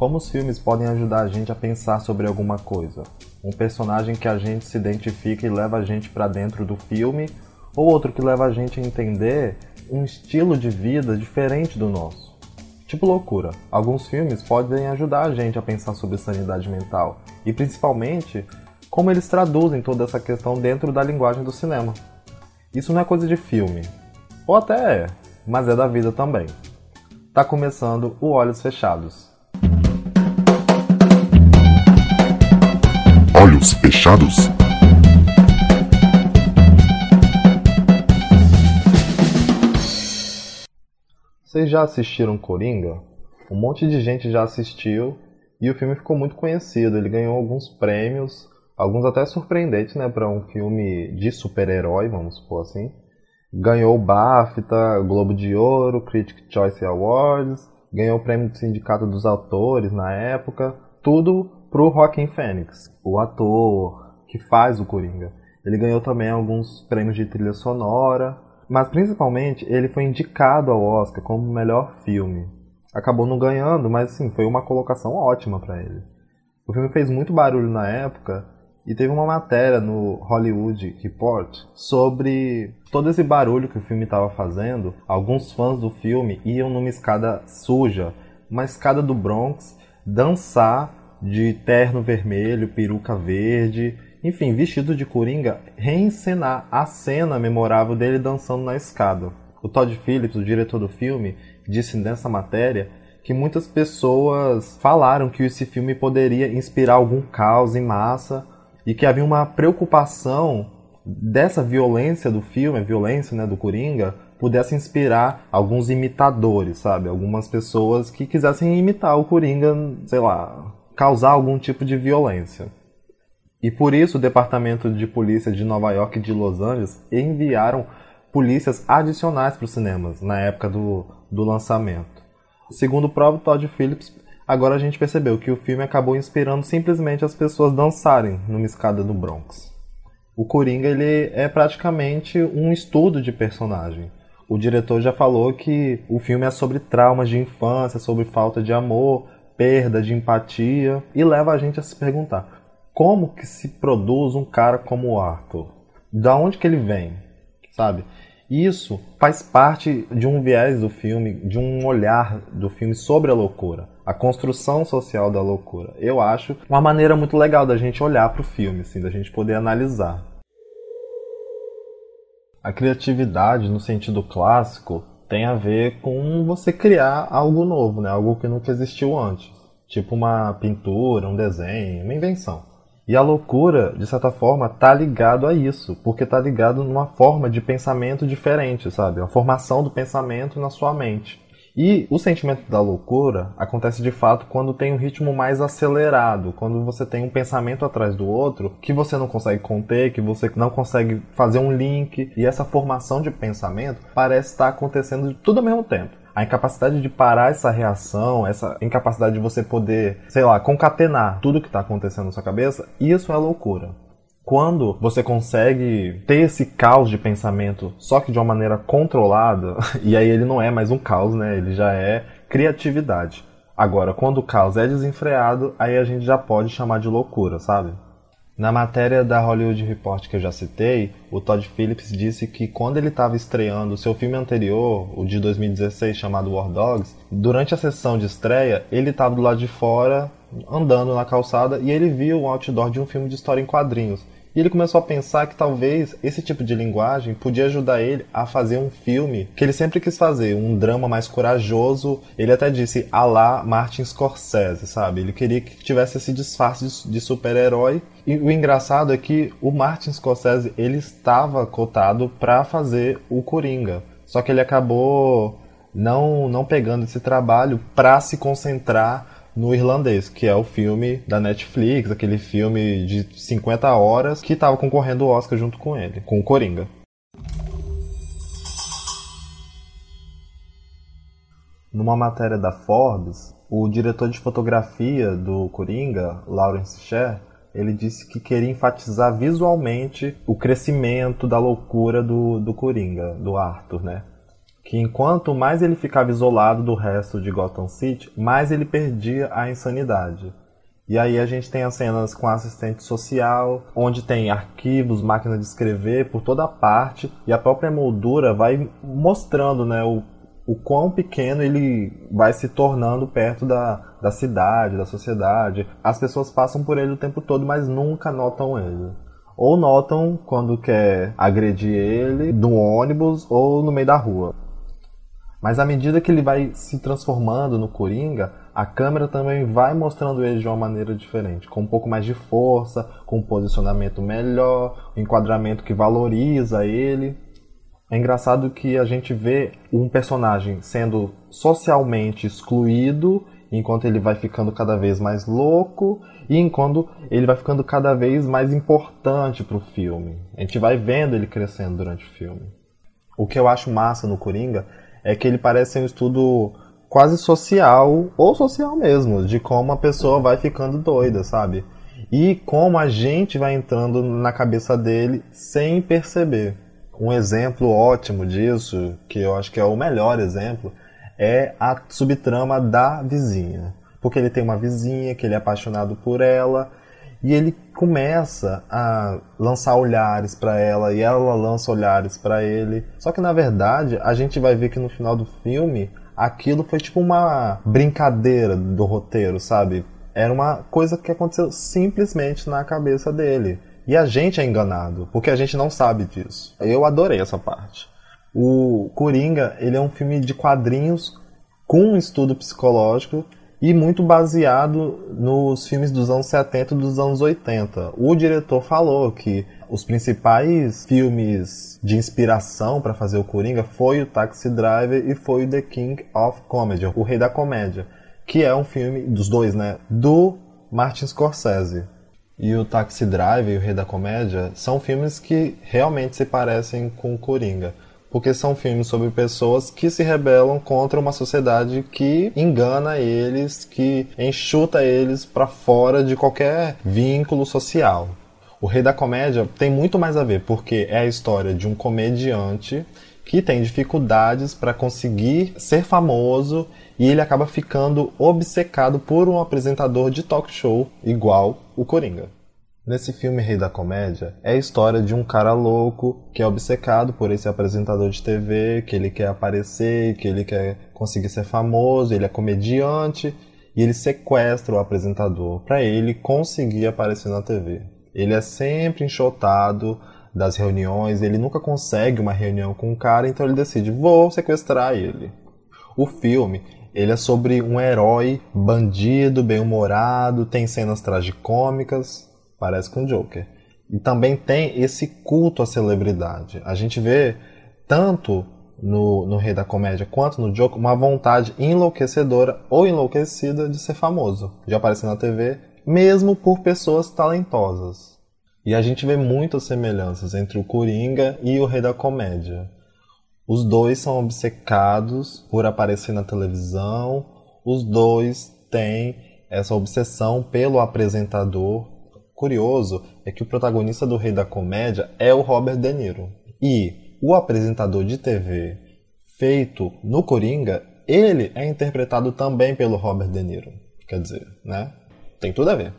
Como os filmes podem ajudar a gente a pensar sobre alguma coisa? Um personagem que a gente se identifica e leva a gente para dentro do filme, ou outro que leva a gente a entender um estilo de vida diferente do nosso. Tipo loucura. Alguns filmes podem ajudar a gente a pensar sobre sanidade mental e principalmente como eles traduzem toda essa questão dentro da linguagem do cinema. Isso não é coisa de filme, ou até é, mas é da vida também. Tá começando o Olhos Fechados. Olhos fechados? Vocês já assistiram Coringa? Um monte de gente já assistiu e o filme ficou muito conhecido. Ele ganhou alguns prêmios, alguns até surpreendentes, né, para um filme de super-herói, vamos supor assim. Ganhou o BAFTA, Globo de Ouro, Critic Choice Awards, ganhou o prêmio do Sindicato dos Autores na época, tudo pro Joaquin Phoenix, o ator que faz o Coringa. Ele ganhou também alguns prêmios de trilha sonora, mas principalmente ele foi indicado ao Oscar como melhor filme. Acabou não ganhando, mas sim, foi uma colocação ótima para ele. O filme fez muito barulho na época e teve uma matéria no Hollywood Report sobre todo esse barulho que o filme estava fazendo. Alguns fãs do filme iam numa escada suja, uma escada do Bronx, dançar de terno vermelho, peruca verde, enfim, vestido de coringa, reencenar a cena memorável dele dançando na escada. O Todd Phillips, o diretor do filme, disse nessa matéria que muitas pessoas falaram que esse filme poderia inspirar algum caos em massa e que havia uma preocupação dessa violência do filme, a violência né, do Coringa, pudesse inspirar alguns imitadores, sabe? Algumas pessoas que quisessem imitar o Coringa, sei lá, causar algum tipo de violência. E por isso o Departamento de Polícia de Nova York e de Los Angeles enviaram polícias adicionais para os cinemas na época do, do lançamento. Segundo o próprio Todd Phillips, agora a gente percebeu que o filme acabou inspirando simplesmente as pessoas dançarem numa escada do Bronx. O Coringa ele é praticamente um estudo de personagem. O diretor já falou que o filme é sobre traumas de infância, sobre falta de amor, perda de empatia e leva a gente a se perguntar como que se produz um cara como o Arthur? Da onde que ele vem? Sabe? Isso faz parte de um viés do filme, de um olhar do filme sobre a loucura, a construção social da loucura. Eu acho uma maneira muito legal da gente olhar para o filme, assim, da gente poder analisar. A criatividade, no sentido clássico, tem a ver com você criar algo novo, né? algo que nunca existiu antes. Tipo uma pintura, um desenho, uma invenção. E a loucura, de certa forma, tá ligado a isso, porque tá ligado numa forma de pensamento diferente, sabe? Uma formação do pensamento na sua mente. E o sentimento da loucura acontece de fato quando tem um ritmo mais acelerado, quando você tem um pensamento atrás do outro que você não consegue conter, que você não consegue fazer um link, e essa formação de pensamento parece estar acontecendo tudo ao mesmo tempo a incapacidade de parar essa reação, essa incapacidade de você poder, sei lá, concatenar tudo que está acontecendo na sua cabeça, isso é loucura. Quando você consegue ter esse caos de pensamento, só que de uma maneira controlada, e aí ele não é mais um caos, né? Ele já é criatividade. Agora, quando o caos é desenfreado, aí a gente já pode chamar de loucura, sabe? Na matéria da Hollywood Report que eu já citei, o Todd Phillips disse que quando ele estava estreando o seu filme anterior, o de 2016 chamado War Dogs, durante a sessão de estreia, ele estava do lado de fora, andando na calçada, e ele viu um outdoor de um filme de história em quadrinhos. E ele começou a pensar que talvez esse tipo de linguagem podia ajudar ele a fazer um filme que ele sempre quis fazer, um drama mais corajoso. Ele até disse a lá Martin Scorsese, sabe? Ele queria que tivesse esse disfarce de super-herói. E o engraçado é que o Martin Scorsese ele estava cotado para fazer o Coringa. Só que ele acabou não, não pegando esse trabalho para se concentrar no Irlandês, que é o filme da Netflix, aquele filme de 50 horas que estava concorrendo ao Oscar junto com ele, com o Coringa. Numa matéria da Forbes, o diretor de fotografia do Coringa, Lawrence Sher, ele disse que queria enfatizar visualmente o crescimento da loucura do, do Coringa, do Arthur, né? Que enquanto mais ele ficava isolado do resto de Gotham City, mais ele perdia a insanidade. E aí a gente tem as cenas com assistente social, onde tem arquivos, máquina de escrever por toda parte, e a própria moldura vai mostrando né, o, o quão pequeno ele vai se tornando perto da, da cidade, da sociedade. As pessoas passam por ele o tempo todo, mas nunca notam ele ou notam quando quer agredir ele no ônibus ou no meio da rua. Mas à medida que ele vai se transformando no Coringa, a câmera também vai mostrando ele de uma maneira diferente, com um pouco mais de força, com um posicionamento melhor, um enquadramento que valoriza ele. É engraçado que a gente vê um personagem sendo socialmente excluído enquanto ele vai ficando cada vez mais louco e enquanto ele vai ficando cada vez mais importante para o filme. A gente vai vendo ele crescendo durante o filme. O que eu acho massa no Coringa é que ele parece um estudo quase social, ou social mesmo, de como a pessoa vai ficando doida, sabe? E como a gente vai entrando na cabeça dele sem perceber. Um exemplo ótimo disso, que eu acho que é o melhor exemplo, é a subtrama da vizinha. Porque ele tem uma vizinha que ele é apaixonado por ela e ele começa a lançar olhares para ela e ela lança olhares para ele. Só que na verdade, a gente vai ver que no final do filme aquilo foi tipo uma brincadeira do roteiro, sabe? Era uma coisa que aconteceu simplesmente na cabeça dele. E a gente é enganado, porque a gente não sabe disso. Eu adorei essa parte. O Coringa, ele é um filme de quadrinhos com um estudo psicológico e muito baseado nos filmes dos anos 70 e dos anos 80. O diretor falou que os principais filmes de inspiração para fazer o Coringa foi o Taxi Driver e foi o The King of Comedy, o Rei da Comédia, que é um filme dos dois, né, do Martin Scorsese. E o Taxi Driver e o Rei da Comédia são filmes que realmente se parecem com o Coringa porque são filmes sobre pessoas que se rebelam contra uma sociedade que engana eles, que enxuta eles para fora de qualquer vínculo social. O Rei da Comédia tem muito mais a ver, porque é a história de um comediante que tem dificuldades para conseguir ser famoso e ele acaba ficando obcecado por um apresentador de talk show igual o Coringa. Nesse filme Rei da Comédia, é a história de um cara louco que é obcecado por esse apresentador de TV, que ele quer aparecer, que ele quer conseguir ser famoso, ele é comediante e ele sequestra o apresentador para ele conseguir aparecer na TV. Ele é sempre enxotado das reuniões, ele nunca consegue uma reunião com o cara, então ele decide, vou sequestrar ele. O filme ele é sobre um herói bandido, bem-humorado, tem cenas tragicômicas, Parece com o Joker. E também tem esse culto à celebridade. A gente vê tanto no, no Rei da Comédia quanto no Joker uma vontade enlouquecedora ou enlouquecida de ser famoso, de aparecer na TV, mesmo por pessoas talentosas. E a gente vê muitas semelhanças entre o Coringa e o Rei da Comédia. Os dois são obcecados por aparecer na televisão, os dois têm essa obsessão pelo apresentador curioso é que o protagonista do Rei da Comédia é o Robert De Niro. E o apresentador de TV feito no Coringa, ele é interpretado também pelo Robert De Niro. Quer dizer, né? Tem tudo a ver.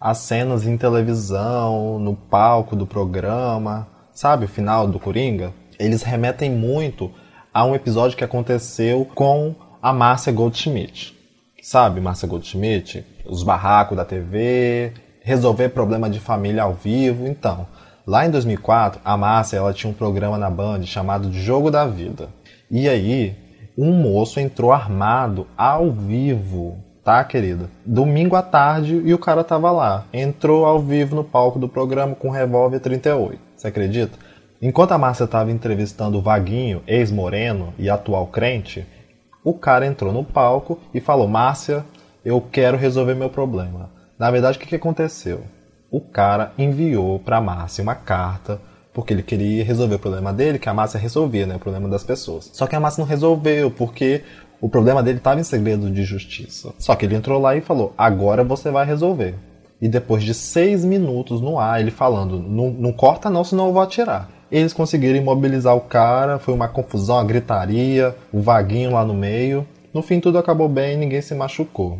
As cenas em televisão, no palco do programa, sabe o final do Coringa? Eles remetem muito a um episódio que aconteceu com a Márcia Goldschmidt. Sabe, Márcia Goldschmidt? Os barracos da TV, resolver problema de família ao vivo. Então, lá em 2004, a Márcia ela tinha um programa na Band chamado Jogo da Vida. E aí, um moço entrou armado ao vivo, tá, querida? Domingo à tarde e o cara tava lá. Entrou ao vivo no palco do programa com um revólver 38. Você acredita? Enquanto a Márcia estava entrevistando o Vaguinho, ex-moreno e atual crente, o cara entrou no palco e falou: Márcia, eu quero resolver meu problema. Na verdade, o que, que aconteceu? O cara enviou para Márcia uma carta porque ele queria resolver o problema dele, que a Márcia resolvia, né, o problema das pessoas. Só que a Márcia não resolveu, porque o problema dele estava em segredo de justiça. Só que ele entrou lá e falou: agora você vai resolver. E depois de seis minutos no ar, ele falando: não, não corta não, senão eu vou atirar. Eles conseguiram imobilizar o cara, foi uma confusão, uma gritaria, o vaguinho lá no meio. No fim tudo acabou bem, ninguém se machucou.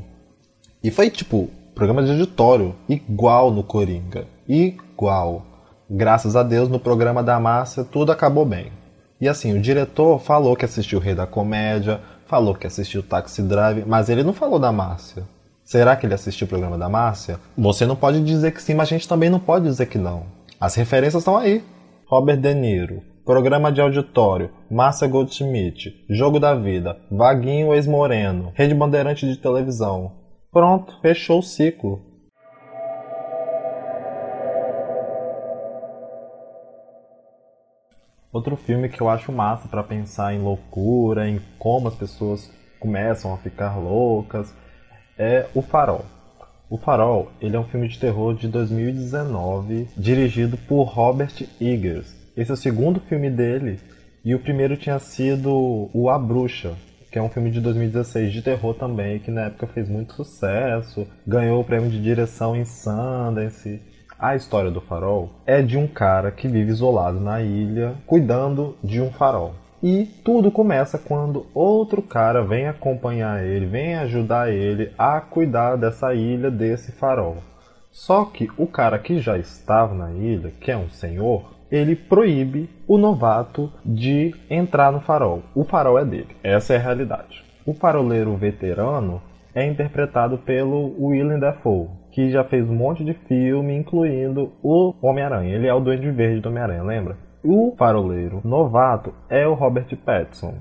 E foi tipo, programa de auditório, igual no Coringa. Igual. Graças a Deus, no programa da Márcia, tudo acabou bem. E assim, o diretor falou que assistiu o Rei da Comédia, falou que assistiu Taxi Drive, mas ele não falou da Márcia. Será que ele assistiu o programa da Márcia? Você não pode dizer que sim, mas a gente também não pode dizer que não. As referências estão aí. Robert De Niro, Programa de Auditório, Márcia Goldschmidt, Jogo da Vida, Vaguinho Ex-Moreno, Rede Bandeirante de Televisão. Pronto, fechou o ciclo. Outro filme que eu acho massa para pensar em loucura, em como as pessoas começam a ficar loucas, é O Farol. O Farol, ele é um filme de terror de 2019, dirigido por Robert Eggers. Esse é o segundo filme dele, e o primeiro tinha sido O A Bruxa, que é um filme de 2016 de terror também, que na época fez muito sucesso, ganhou o prêmio de direção em Sundance. A história do farol é de um cara que vive isolado na ilha, cuidando de um farol. E tudo começa quando outro cara vem acompanhar ele, vem ajudar ele a cuidar dessa ilha, desse farol. Só que o cara que já estava na ilha, que é um senhor, ele proíbe o novato de entrar no farol. O farol é dele. Essa é a realidade. O faroleiro veterano é interpretado pelo Willem Dafoe, que já fez um monte de filme, incluindo o Homem-Aranha. Ele é o Duende Verde do Homem-Aranha, lembra? O faroleiro novato é o Robert Pattinson,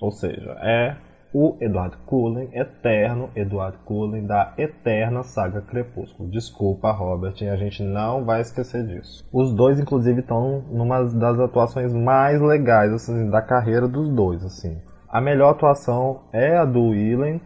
ou seja, é o Edward Cullen, eterno Edward Cullen da eterna saga Crepúsculo. Desculpa, Robert, a gente não vai esquecer disso. Os dois, inclusive, estão numa das atuações mais legais assim, da carreira dos dois. assim. A melhor atuação é a do Willen,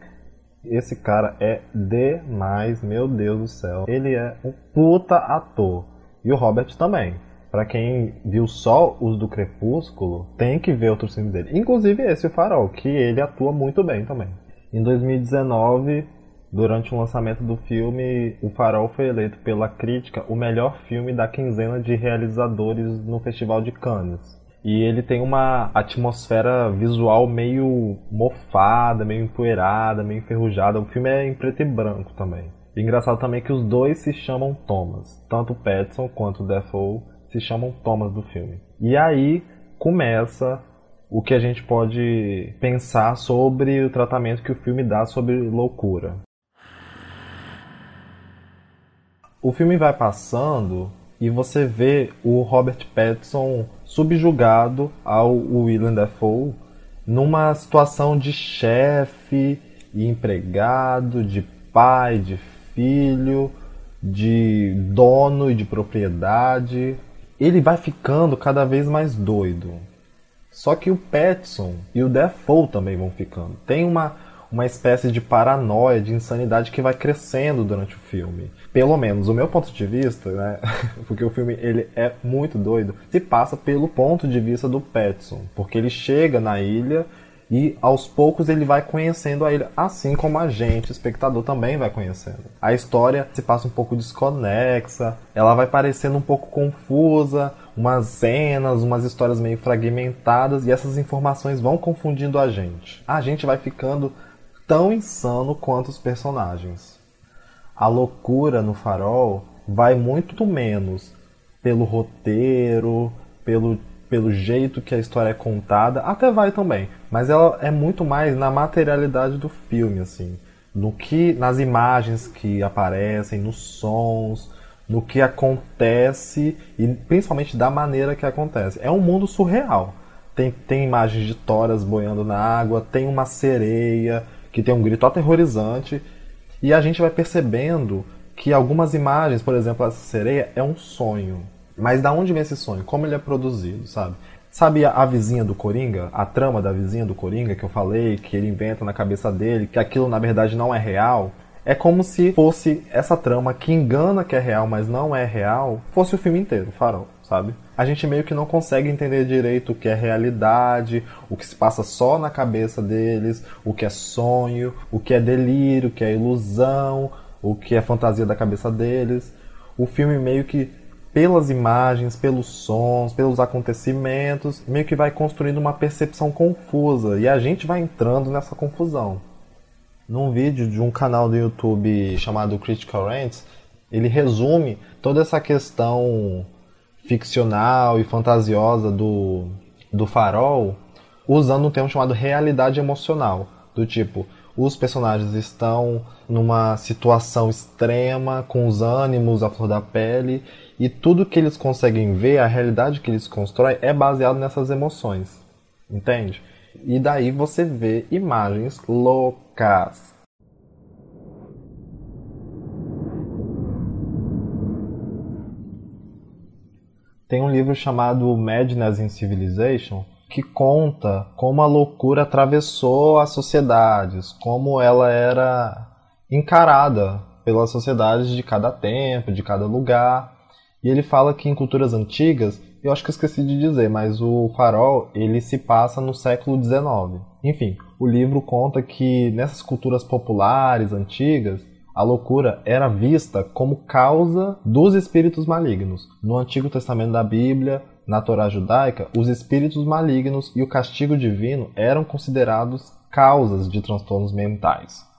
esse cara é demais, meu Deus do céu. Ele é um puta ator. E o Robert também. Para quem viu só os do Crepúsculo, tem que ver outros filmes dele. Inclusive esse, Farol, que ele atua muito bem também. Em 2019, durante o lançamento do filme, O Farol foi eleito pela crítica o melhor filme da quinzena de realizadores no Festival de Cannes. E ele tem uma atmosfera visual meio mofada, meio empoeirada, meio enferrujada. O filme é em preto e branco também. E engraçado também que os dois se chamam Thomas. Tanto Pattinson quanto Defoe se chamam Thomas do filme. E aí começa o que a gente pode pensar sobre o tratamento que o filme dá sobre loucura. O filme vai passando e você vê o Robert Pattinson subjugado ao Willem Dafoe numa situação de chefe e empregado, de pai, de filho, de dono e de propriedade. Ele vai ficando cada vez mais doido. Só que o Petson e o Defoe também vão ficando. Tem uma uma espécie de paranoia, de insanidade que vai crescendo durante o filme. Pelo menos, o meu ponto de vista, né, porque o filme ele é muito doido, se passa pelo ponto de vista do Petson, porque ele chega na ilha e aos poucos ele vai conhecendo a ilha, assim como a gente, espectador, também vai conhecendo. A história se passa um pouco desconexa, ela vai parecendo um pouco confusa, umas cenas, umas histórias meio fragmentadas e essas informações vão confundindo a gente. A gente vai ficando tão insano quanto os personagens. A loucura no farol vai muito menos pelo roteiro, pelo, pelo jeito que a história é contada, até vai também, mas ela é muito mais na materialidade do filme, assim, no que nas imagens que aparecem, nos sons, no que acontece e principalmente da maneira que acontece. É um mundo surreal. Tem, tem imagens de toras boiando na água, tem uma sereia, que tem um grito aterrorizante, e a gente vai percebendo que algumas imagens, por exemplo, essa sereia é um sonho. Mas da onde vem esse sonho? Como ele é produzido, sabe? Sabe a, a, vizinha do Coringa? A trama da vizinha do Coringa que eu falei, que ele inventa na cabeça dele, que aquilo na verdade não é real? É como se fosse essa trama que engana que é real, mas não é real, fosse o filme inteiro, o farol, sabe? a gente meio que não consegue entender direito o que é realidade, o que se passa só na cabeça deles, o que é sonho, o que é delírio, o que é ilusão. o que é fantasia da cabeça deles. O filme meio que pelas imagens, pelos sons, pelos acontecimentos, meio que vai construindo uma percepção confusa e a gente vai entrando nessa confusão. Num vídeo de um canal do YouTube chamado Critical Rants, ele resume toda essa questão ficcional e fantasiosa do, do farol usando um termo chamado realidade emocional, do tipo, os personagens estão numa situação extrema, com os ânimos à flor da pele, e tudo que eles conseguem ver, a realidade que eles constroem, é baseado nessas emoções. Entende? E daí você vê imagens loucas. Tem um livro chamado Madness in Civilization que conta como a loucura atravessou as sociedades, como ela era encarada pelas sociedades de cada tempo, de cada lugar. E ele fala que em culturas antigas, eu acho que eu esqueci de dizer, mas o farol ele se passa no século XIX. Enfim, o livro conta que nessas culturas populares antigas, a loucura era vista como causa dos espíritos malignos. No Antigo Testamento da Bíblia, na Torá judaica, os espíritos malignos e o castigo divino eram considerados causas de transtornos mentais.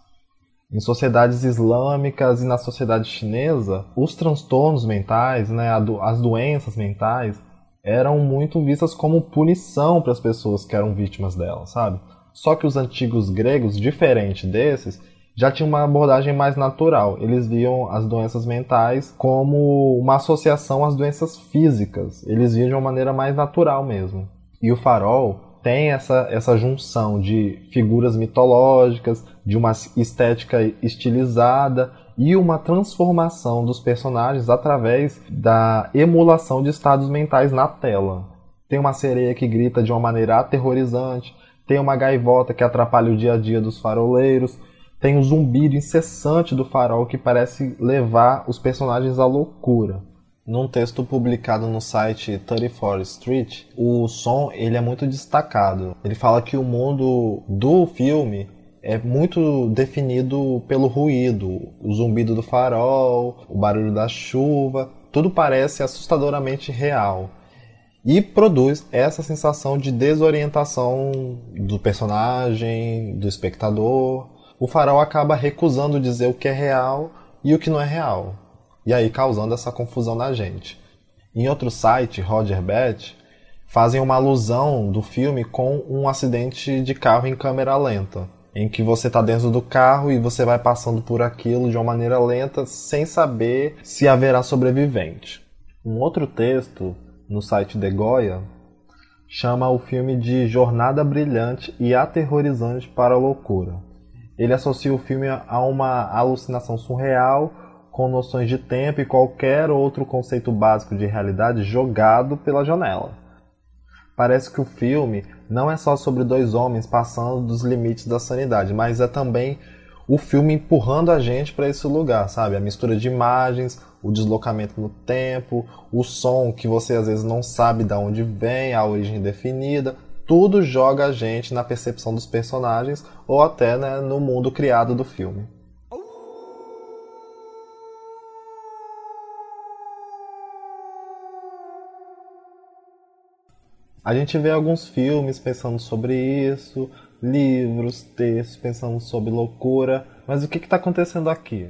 Em sociedades islâmicas e na sociedade chinesa, os transtornos mentais, né, as doenças mentais, eram muito vistas como punição para as pessoas que eram vítimas delas, sabe? Só que os antigos gregos, diferente desses, já tinham uma abordagem mais natural. Eles viam as doenças mentais como uma associação às doenças físicas. Eles viam de uma maneira mais natural mesmo. E o farol tem essa, essa junção de figuras mitológicas, de uma estética estilizada e uma transformação dos personagens através da emulação de estados mentais na tela. Tem uma sereia que grita de uma maneira aterrorizante, tem uma gaivota que atrapalha o dia a dia dos faroleiros, tem um zumbido incessante do farol que parece levar os personagens à loucura. Num texto publicado no site 34 Street, o som ele é muito destacado. Ele fala que o mundo do filme é muito definido pelo ruído, o zumbido do farol, o barulho da chuva, tudo parece assustadoramente real. E produz essa sensação de desorientação do personagem, do espectador. O farol acaba recusando dizer o que é real e o que não é real e aí causando essa confusão na gente. Em outro site, Roger Bet, fazem uma alusão do filme com um acidente de carro em câmera lenta, em que você está dentro do carro e você vai passando por aquilo de uma maneira lenta sem saber se haverá sobrevivente. Um outro texto no site The Goya chama o filme de Jornada Brilhante e Aterrorizante para a Loucura. Ele associa o filme a uma alucinação surreal com noções de tempo e qualquer outro conceito básico de realidade jogado pela janela. Parece que o filme não é só sobre dois homens passando dos limites da sanidade, mas é também o filme empurrando a gente para esse lugar, sabe? A mistura de imagens, o deslocamento no tempo, o som que você às vezes não sabe de onde vem, a origem definida, tudo joga a gente na percepção dos personagens ou até né, no mundo criado do filme. A gente vê alguns filmes pensando sobre isso, livros, textos pensando sobre loucura, mas o que está acontecendo aqui?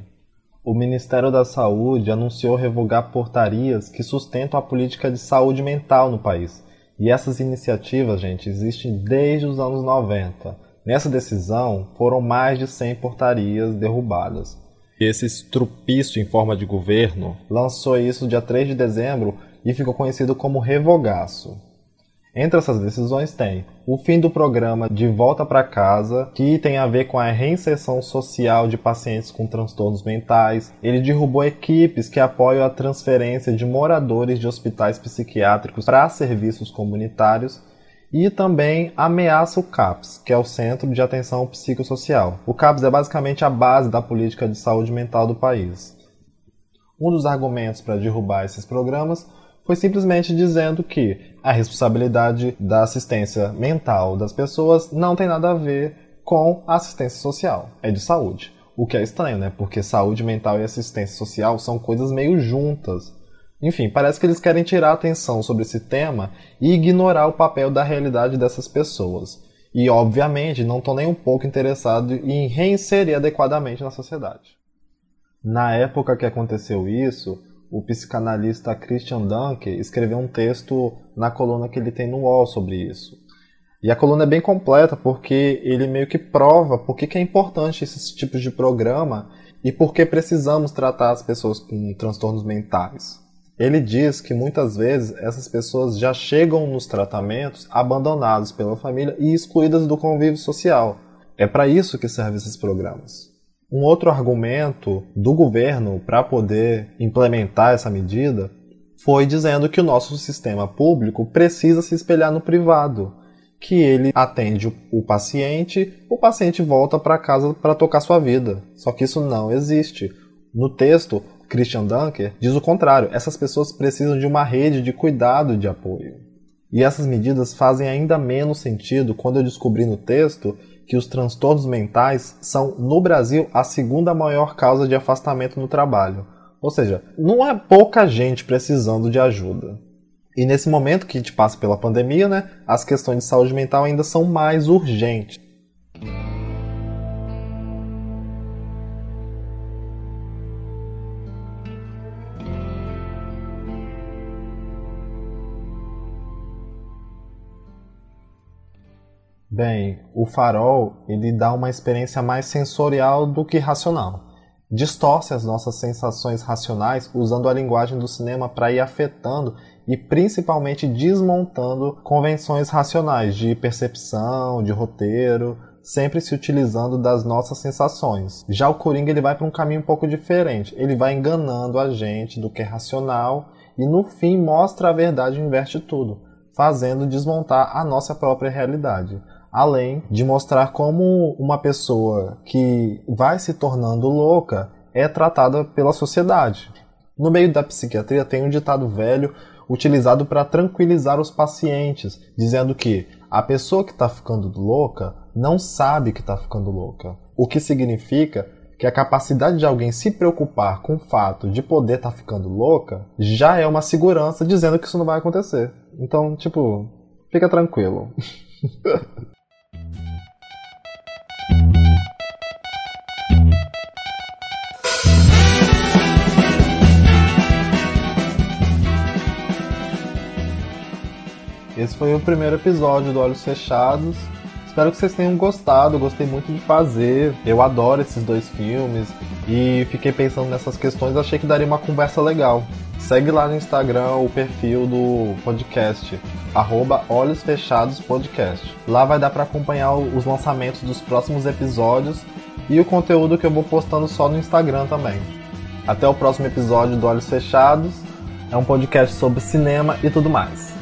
O Ministério da Saúde anunciou revogar portarias que sustentam a política de saúde mental no país. E essas iniciativas, gente, existem desde os anos 90. Nessa decisão, foram mais de 100 portarias derrubadas. Esse estrupício em forma de governo lançou isso dia 3 de dezembro e ficou conhecido como revogaço. Entre essas decisões tem o fim do programa de volta para casa, que tem a ver com a reinserção social de pacientes com transtornos mentais. Ele derrubou equipes que apoiam a transferência de moradores de hospitais psiquiátricos para serviços comunitários e também ameaça o CAPS, que é o Centro de Atenção Psicossocial. O CAPS é basicamente a base da política de saúde mental do país. Um dos argumentos para derrubar esses programas foi simplesmente dizendo que a responsabilidade da assistência mental das pessoas não tem nada a ver com a assistência social, é de saúde. O que é estranho, né? Porque saúde mental e assistência social são coisas meio juntas. Enfim, parece que eles querem tirar a atenção sobre esse tema e ignorar o papel da realidade dessas pessoas. E, obviamente, não estão nem um pouco interessados em reinserir adequadamente na sociedade. Na época que aconteceu isso, o psicanalista Christian Dunker escreveu um texto na coluna que ele tem no UOL sobre isso. E a coluna é bem completa porque ele meio que prova por que, é importante esses tipos de programa e por que precisamos tratar as pessoas com transtornos mentais. Ele diz que muitas vezes essas pessoas já chegam nos tratamentos abandonados pela família e excluídas do convívio social. É para isso que servem esses programas. Um outro argumento do governo para poder implementar essa medida foi dizendo que o nosso sistema público precisa se espelhar no privado que ele atende o paciente, o paciente volta para casa para tocar sua vida. Só que isso não existe. No texto, Christian Dunker diz o contrário: essas pessoas precisam de uma rede de cuidado e de apoio. E essas medidas fazem ainda menos sentido quando eu descobri no texto que os transtornos mentais são, no Brasil, a segunda maior causa de afastamento no trabalho. Ou seja, não é pouca gente precisando de ajuda. E nesse momento que a gente passa pela pandemia, né, as questões de saúde mental ainda são mais urgentes. Bem, o farol ele dá uma experiência mais sensorial do que racional distorce as nossas sensações racionais usando a linguagem do cinema para ir afetando e principalmente desmontando convenções racionais de percepção, de roteiro, sempre se utilizando das nossas sensações. Já o Coringa ele vai para um caminho um pouco diferente. Ele vai enganando a gente do que é racional e no fim mostra a verdade e inverte tudo, fazendo desmontar a nossa própria realidade além de mostrar como uma pessoa que vai se tornando louca é tratada pela sociedade. No meio da psiquiatria tem um ditado velho utilizado para tranquilizar os pacientes, dizendo que a pessoa que está ficando louca não sabe que está ficando louca. O que significa que a capacidade de alguém se preocupar com o fato de poder estar tá ficando louca já é uma segurança dizendo que isso não vai acontecer. Então, tipo, fica tranquilo. Esse foi o primeiro episódio do Olhos Fechados. Espero que vocês tenham gostado, gostei muito de fazer. Eu adoro esses dois filmes e fiquei pensando nessas questões, achei que daria uma conversa legal. Segue lá no Instagram o perfil do podcast, arroba Olhos Fechados Podcast. Lá vai dar para acompanhar os lançamentos dos próximos episódios e o conteúdo que eu vou postando só no Instagram também. Até o próximo episódio do Olhos Fechados. É um podcast sobre cinema e tudo mais.